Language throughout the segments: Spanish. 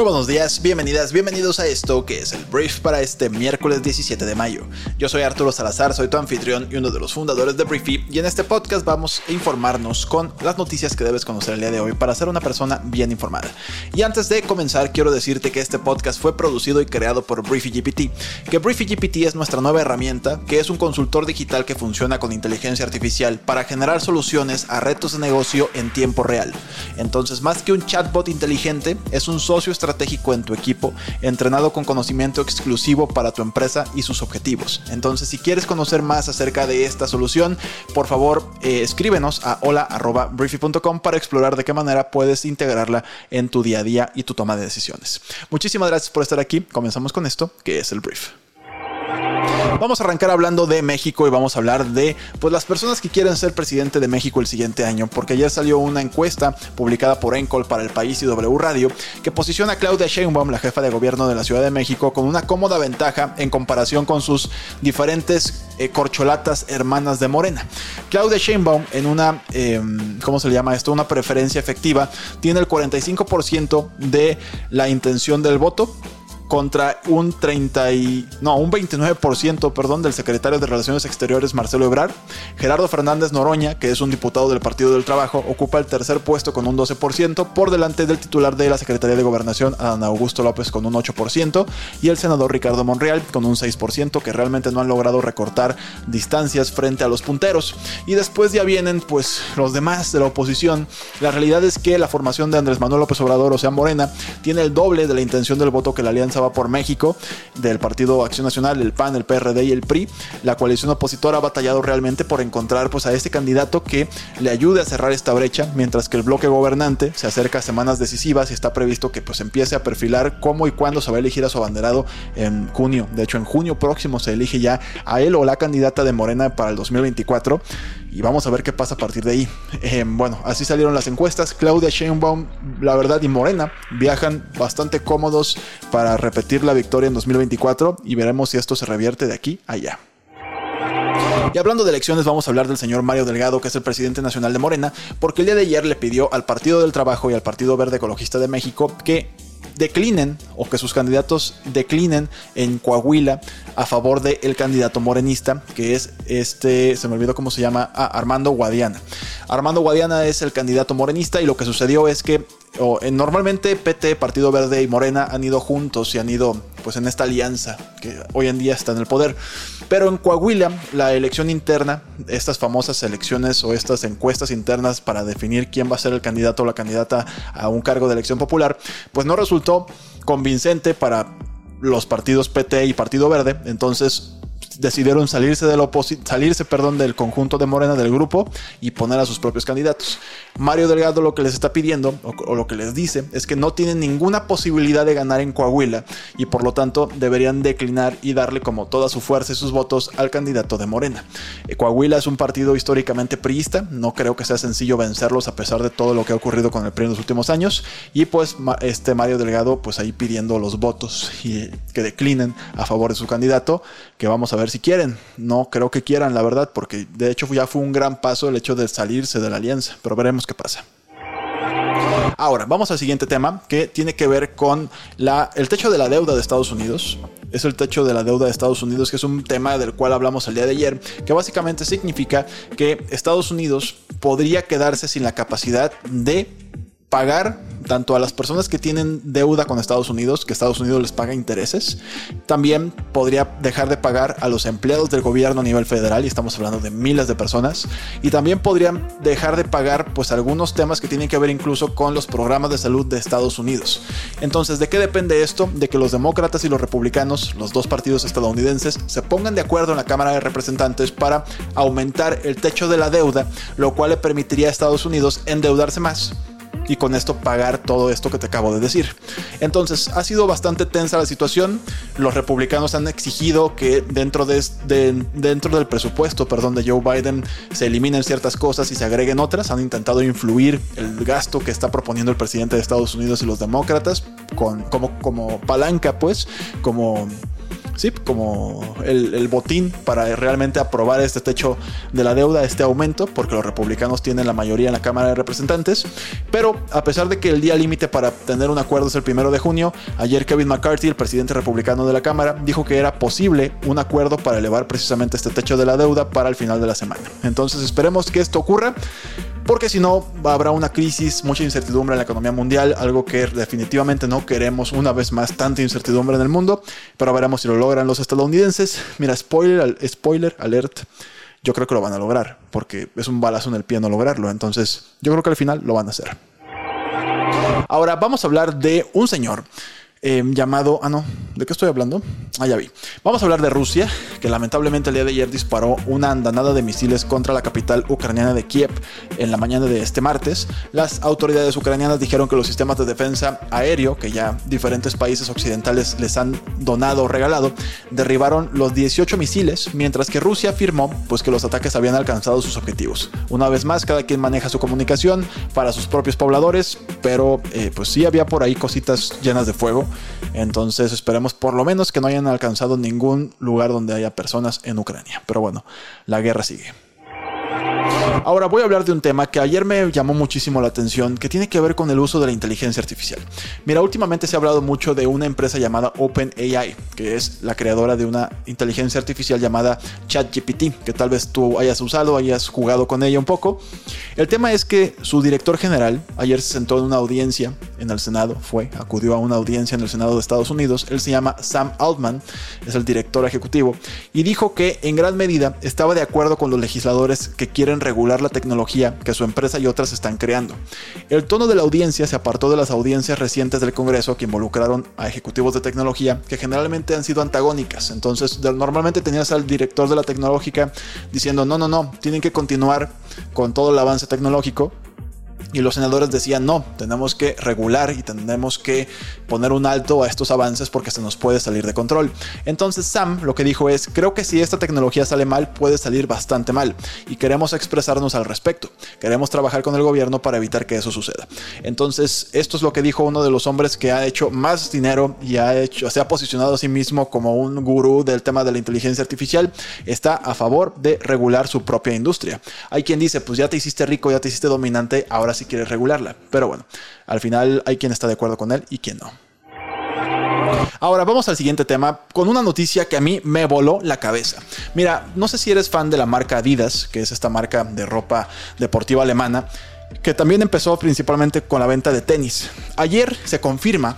Muy buenos días, bienvenidas, bienvenidos a esto que es el brief para este miércoles 17 de mayo. Yo soy Arturo Salazar, soy tu anfitrión y uno de los fundadores de Briefy y en este podcast vamos a informarnos con las noticias que debes conocer el día de hoy para ser una persona bien informada. Y antes de comenzar quiero decirte que este podcast fue producido y creado por Briefy GPT, que Briefy GPT es nuestra nueva herramienta, que es un consultor digital que funciona con inteligencia artificial para generar soluciones a retos de negocio en tiempo real. Entonces, más que un chatbot inteligente, es un socio estratégico en tu equipo, entrenado con conocimiento exclusivo para tu empresa y sus objetivos. Entonces, si quieres conocer más acerca de esta solución, por favor, eh, escríbenos a hola.briefy.com para explorar de qué manera puedes integrarla en tu día a día y tu toma de decisiones. Muchísimas gracias por estar aquí. Comenzamos con esto, que es el brief. Vamos a arrancar hablando de México y vamos a hablar de pues, las personas que quieren ser presidente de México el siguiente año, porque ayer salió una encuesta publicada por Encol para el país y W Radio que posiciona a Claudia Sheinbaum, la jefa de gobierno de la Ciudad de México, con una cómoda ventaja en comparación con sus diferentes eh, corcholatas hermanas de Morena. Claudia Sheinbaum en una, em, ¿cómo se le llama esto? Una preferencia efectiva, tiene el 45% de la intención del voto contra un 30 y, no, un 29%, perdón, del secretario de Relaciones Exteriores Marcelo Ebrard. Gerardo Fernández Noroña, que es un diputado del Partido del Trabajo, ocupa el tercer puesto con un 12%, por delante del titular de la Secretaría de Gobernación, Ana Augusto López, con un 8%, y el senador Ricardo Monreal con un 6%, que realmente no han logrado recortar distancias frente a los punteros. Y después ya vienen, pues, los demás de la oposición. La realidad es que la formación de Andrés Manuel López Obrador, o sea, Morena, tiene el doble de la intención del voto que la alianza va por México, del Partido Acción Nacional, el PAN, el PRD y el PRI. La coalición opositora ha batallado realmente por encontrar pues, a este candidato que le ayude a cerrar esta brecha, mientras que el bloque gobernante se acerca a semanas decisivas y está previsto que pues, empiece a perfilar cómo y cuándo se va a elegir a su abanderado en junio. De hecho, en junio próximo se elige ya a él o la candidata de Morena para el 2024 y vamos a ver qué pasa a partir de ahí. Eh, bueno, así salieron las encuestas. Claudia Sheinbaum, la verdad, y Morena viajan bastante cómodos para repetir la victoria en 2024 y veremos si esto se revierte de aquí a allá. Y hablando de elecciones, vamos a hablar del señor Mario Delgado, que es el presidente nacional de Morena, porque el día de ayer le pidió al Partido del Trabajo y al Partido Verde Ecologista de México que declinen o que sus candidatos declinen en Coahuila a favor del candidato morenista, que es este, se me olvidó cómo se llama, ah, Armando Guadiana. Armando Guadiana es el candidato morenista y lo que sucedió es que normalmente PT, Partido Verde y Morena han ido juntos y han ido pues en esta alianza que hoy en día está en el poder. Pero en Coahuila, la elección interna, estas famosas elecciones o estas encuestas internas para definir quién va a ser el candidato o la candidata a un cargo de elección popular, pues no resultó convincente para los partidos PT y Partido Verde. Entonces decidieron salirse, del salirse perdón, del conjunto de Morena del grupo y poner a sus propios candidatos. Mario Delgado lo que les está pidiendo o, lo que les dice es que no tienen ninguna posibilidad de ganar en Coahuila y por lo tanto deberían declinar y darle como toda su fuerza y sus votos al candidato de Morena. Eh, Coahuila es un partido históricamente priista, no creo que sea sencillo vencerlos a pesar de todo lo que ha ocurrido con el PRI en los últimos años y pues este Mario Delgado pues ahí pidiendo los votos y que declinen a favor de su candidato, que vamos a ver si quieren. No creo que quieran, la verdad, porque de hecho ya fue un gran paso el hecho de salirse de la alianza, pero veremos qué pasa. Ahora, vamos al siguiente tema que tiene que ver con la, el techo de la deuda de Estados Unidos. Es el techo de la deuda de Estados Unidos, que es un tema del cual hablamos el día de ayer, que básicamente significa que Estados Unidos podría quedarse sin la capacidad de pagar tanto a las personas que tienen deuda con Estados Unidos, que Estados Unidos les paga intereses, también podría dejar de pagar a los empleados del gobierno a nivel federal, y estamos hablando de miles de personas, y también podrían dejar de pagar pues algunos temas que tienen que ver incluso con los programas de salud de Estados Unidos. Entonces, ¿de qué depende esto? De que los demócratas y los republicanos, los dos partidos estadounidenses, se pongan de acuerdo en la Cámara de Representantes para aumentar el techo de la deuda, lo cual le permitiría a Estados Unidos endeudarse más y con esto pagar todo esto que te acabo de decir. Entonces ha sido bastante tensa la situación. Los republicanos han exigido que dentro, de, dentro del presupuesto perdón, de Joe Biden se eliminen ciertas cosas y se agreguen otras. Han intentado influir el gasto que está proponiendo el presidente de Estados Unidos y los demócratas con, como, como palanca, pues, como sí, como el, botín para realmente aprobar este techo de la deuda, este aumento, porque los republicanos tienen la mayoría en la Cámara de Representantes. Pero a pesar de que el día límite para tener un acuerdo es el primero de junio, ayer Kevin McCarthy, el presidente republicano de la Cámara, dijo que era posible un acuerdo para elevar precisamente este techo de la deuda para el final de la semana. Entonces esperemos que esto ocurra porque si no habrá una crisis, mucha incertidumbre en la economía mundial, algo que definitivamente no queremos una vez más tanta incertidumbre en el mundo, pero veremos si lo logran los estadounidenses. Mira, spoiler, spoiler alert, yo creo que lo van a lograr, porque es un balazo en el pie no lograrlo, entonces yo creo que al final lo van a hacer. Ahora vamos a hablar de un señor Em, llamado... Ah, no, ¿de qué estoy hablando? Ah, ya vi. Vamos a hablar de Rusia, que lamentablemente el día de ayer disparó una andanada de misiles contra la capital ucraniana de Kiev en la mañana de este martes. Las autoridades ucranianas dijeron que los sistemas de defensa aéreo, que ya diferentes países occidentales les han donado o regalado, derribaron los 18 misiles, mientras que Rusia afirmó pues, que los ataques habían alcanzado sus objetivos. Una vez más, cada quien maneja su comunicación para sus propios pobladores, pero eh, pues sí había por ahí cositas llenas de fuego. Entonces esperemos por lo menos que no hayan alcanzado ningún lugar donde haya personas en Ucrania. Pero bueno, la guerra sigue. Ahora voy a hablar de un tema que ayer me llamó muchísimo la atención, que tiene que ver con el uso de la inteligencia artificial. Mira, últimamente se ha hablado mucho de una empresa llamada OpenAI, que es la creadora de una inteligencia artificial llamada ChatGPT, que tal vez tú hayas usado, hayas jugado con ella un poco. El tema es que su director general ayer se sentó en una audiencia en el Senado, fue, acudió a una audiencia en el Senado de Estados Unidos, él se llama Sam Altman, es el director ejecutivo, y dijo que en gran medida estaba de acuerdo con los legisladores que quieren regular la tecnología que su empresa y otras están creando. El tono de la audiencia se apartó de las audiencias recientes del Congreso que involucraron a ejecutivos de tecnología que generalmente han sido antagónicas. Entonces, normalmente tenías al director de la tecnológica diciendo, no, no, no, tienen que continuar con todo el avance tecnológico y los senadores decían, no, tenemos que regular y tenemos que poner un alto a estos avances porque se nos puede salir de control. Entonces Sam lo que dijo es, creo que si esta tecnología sale mal, puede salir bastante mal. Y queremos expresarnos al respecto. Queremos trabajar con el gobierno para evitar que eso suceda. Entonces, esto es lo que dijo uno de los hombres que ha hecho más dinero y ha hecho, se ha posicionado a sí mismo como un gurú del tema de la inteligencia artificial. Está a favor de regular su propia industria. Hay quien dice, pues ya te hiciste rico, ya te hiciste dominante, ahora si quieres regularla. Pero bueno, al final hay quien está de acuerdo con él y quien no. Ahora vamos al siguiente tema con una noticia que a mí me voló la cabeza. Mira, no sé si eres fan de la marca Adidas, que es esta marca de ropa deportiva alemana, que también empezó principalmente con la venta de tenis. Ayer se confirma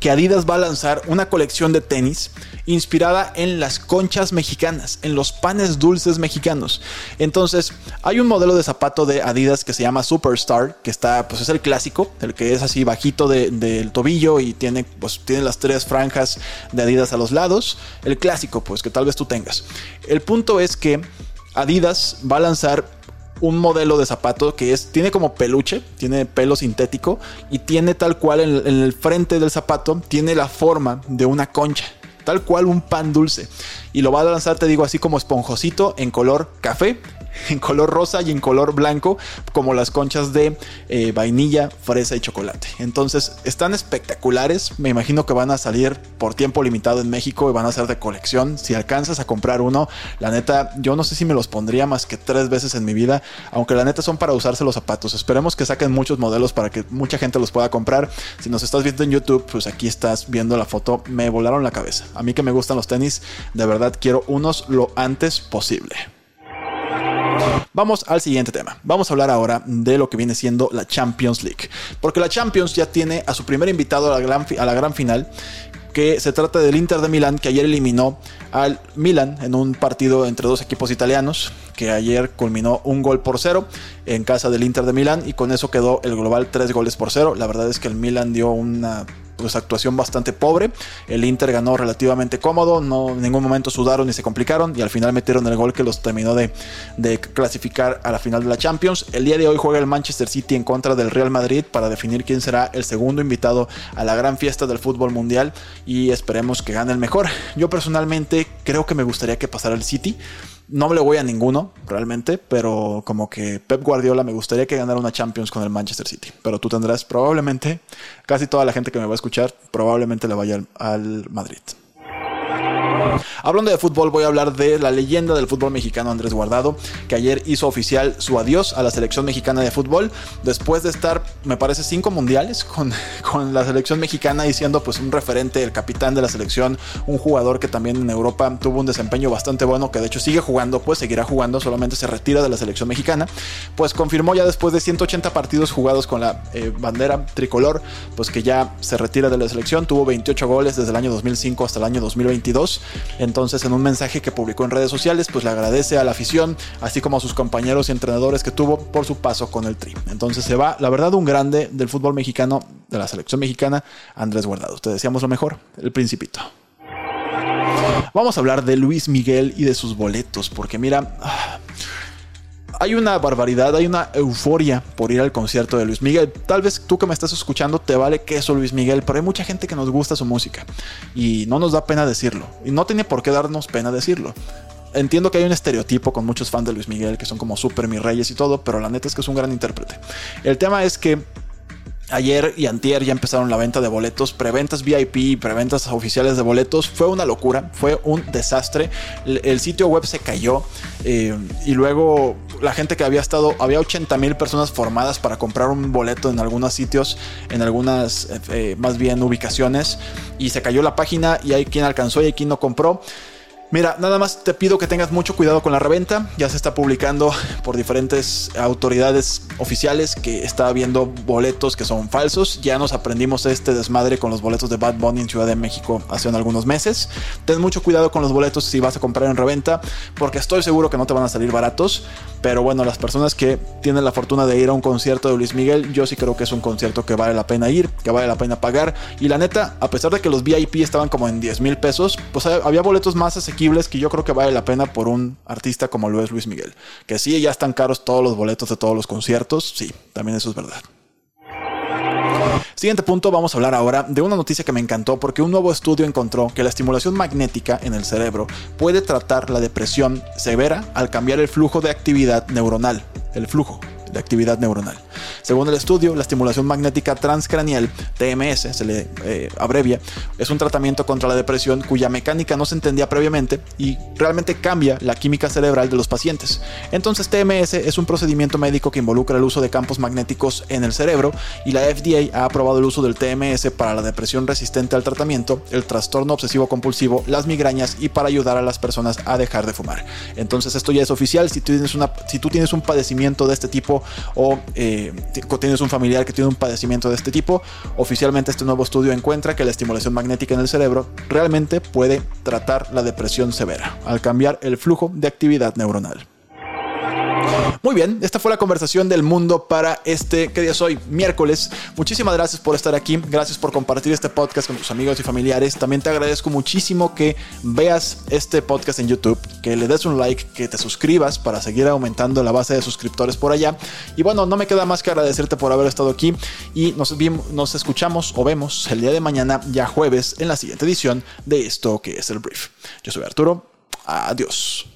que Adidas va a lanzar una colección de tenis inspirada en las conchas mexicanas, en los panes dulces mexicanos. Entonces, hay un modelo de zapato de Adidas que se llama Superstar, que está, pues es el clásico, el que es así bajito del tobillo y tiene, pues, tiene las tres franjas de Adidas a los lados. El clásico, pues, que tal vez tú tengas. El punto es que Adidas va a lanzar un modelo de zapato que es, tiene como peluche, tiene pelo sintético y tiene tal cual en, el frente del zapato, tiene la forma de una concha tal cual un pan dulce. Y lo va a lanzar, te digo, así como esponjosito en color café en color rosa y en color blanco, como las conchas de eh, vainilla, fresa y chocolate. Entonces están espectaculares. Me imagino que van a salir por tiempo limitado en México y van a ser de colección. Si alcanzas a comprar uno, la neta, yo no sé si me los pondría más que tres veces en mi vida, aunque la neta son para usarse los zapatos. Esperemos que saquen muchos modelos para que mucha gente los pueda comprar. Si nos estás viendo en YouTube, pues aquí estás viendo la foto. Me volaron la cabeza. A mí que me gustan los tenis, de verdad quiero unos lo antes posible. Vamos al siguiente tema. Vamos a hablar ahora de lo que viene siendo la Champions League. Porque la Champions ya tiene a su primer invitado a la gran, a la gran final, que se trata del Inter de Milán, que ayer eliminó al Milan en un partido entre dos equipos italianos, que ayer culminó un gol por cero en casa del Inter de Milán y con eso quedó el global tres goles por cero. La verdad es que el Milan dio una pues actuación bastante pobre. El Inter ganó relativamente cómodo, no en ningún momento sudaron ni se complicaron y al final metieron el gol que los terminó de, de clasificar a la final de la Champions. El día de hoy juega el Manchester City en contra del Real Madrid para definir quién será el segundo invitado a la gran fiesta del fútbol mundial y esperemos que gane el mejor. Yo personalmente creo que me gustaría que pasara el City. No le voy a ninguno, realmente, pero como que Pep Guardiola me gustaría que ganara una Champions con el Manchester City. Pero tú tendrás probablemente, casi toda la gente que me va a escuchar, probablemente le vaya al Madrid. Hablando de fútbol, voy a hablar de la leyenda del fútbol mexicano Andrés Guardado, que ayer hizo oficial su adiós a la selección mexicana de fútbol, después de estar, me parece, cinco mundiales con, con la selección mexicana y siendo pues un referente, el capitán de la selección, un jugador que también en Europa tuvo un desempeño bastante bueno, que de hecho sigue jugando, pues seguirá jugando, solamente se retira de la selección mexicana, pues confirmó ya después de 180 partidos jugados con la eh, bandera tricolor, pues que ya se retira de la selección, tuvo 28 goles desde el año 2005 hasta el año 2022. Entonces, en un mensaje que publicó en redes sociales, pues le agradece a la afición, así como a sus compañeros y entrenadores que tuvo por su paso con el Tri. Entonces se va, la verdad, un grande del fútbol mexicano, de la selección mexicana, Andrés Guardado. Te decíamos lo mejor, el Principito. Vamos a hablar de Luis Miguel y de sus boletos, porque mira, hay una barbaridad, hay una euforia por ir al concierto de Luis Miguel. Tal vez tú que me estás escuchando te vale queso Luis Miguel, pero hay mucha gente que nos gusta su música y no nos da pena decirlo. Y no tiene por qué darnos pena decirlo. Entiendo que hay un estereotipo con muchos fans de Luis Miguel que son como super mis reyes y todo, pero la neta es que es un gran intérprete. El tema es que Ayer y antier ya empezaron la venta de boletos, preventas VIP, preventas oficiales de boletos. Fue una locura, fue un desastre. El, sitio web se cayó eh, y luego la gente que había estado, había 80 mil personas formadas para comprar un boleto en algunos sitios, en algunas eh, más bien ubicaciones y se cayó la página y hay quien alcanzó y hay quien no compró. Mira, nada más te pido que tengas mucho cuidado con la reventa. Ya se está publicando por diferentes autoridades oficiales que está habiendo boletos que son falsos. Ya nos aprendimos este desmadre con los boletos de Bad Bunny en Ciudad de México hace algunos meses. Ten mucho cuidado con los boletos si vas a comprar en reventa, porque estoy seguro que no te van a salir baratos. Pero bueno, las personas que tienen la fortuna de ir a un concierto de Luis Miguel, yo sí creo que es un concierto que vale la pena ir, que vale la pena pagar. Y la neta, a pesar de que los VIP estaban como en 10 mil pesos, pues había boletos más asequibles que yo creo que vale la pena por un artista como lo es Luis Miguel. Que sí, ya están caros todos los boletos de todos los conciertos, sí, también eso es verdad. Siguiente punto, vamos a hablar ahora de una noticia que me encantó porque un nuevo estudio encontró que la estimulación magnética en el cerebro puede tratar la depresión severa al cambiar el flujo de actividad neuronal. El flujo, de actividad neuronal. Según el estudio, la estimulación magnética transcranial, TMS, se le eh, abrevia, es un tratamiento contra la depresión cuya mecánica no se entendía previamente y realmente cambia la química cerebral de los pacientes. Entonces, TMS es un procedimiento médico que involucra el uso de campos magnéticos en el cerebro y la FDA ha aprobado el uso del TMS para la depresión resistente al tratamiento, el trastorno obsesivo compulsivo, las migrañas y para ayudar a las personas a dejar de fumar. Entonces, esto ya es oficial. Si tú tienes, una, si tú tienes un padecimiento de este tipo, o tienes un familiar que tiene un padecimiento de este tipo, oficialmente este nuevo estudio encuentra que la estimulación magnética en el cerebro realmente puede tratar la depresión severa al cambiar el flujo de actividad neuronal. Muy bien, esta fue la conversación del mundo para este, ¿qué día es hoy? Miércoles. Muchísimas gracias por estar aquí, gracias por compartir este podcast con tus amigos y familiares. También te agradezco muchísimo que veas este podcast en YouTube, que le des un like, que te suscribas para seguir aumentando la base de suscriptores por allá. Y bueno, no me queda más que agradecerte por haber estado aquí y nos, nos escuchamos o vemos el día de mañana, ya jueves, en la siguiente edición de esto que es el brief. Yo soy Arturo. Adiós.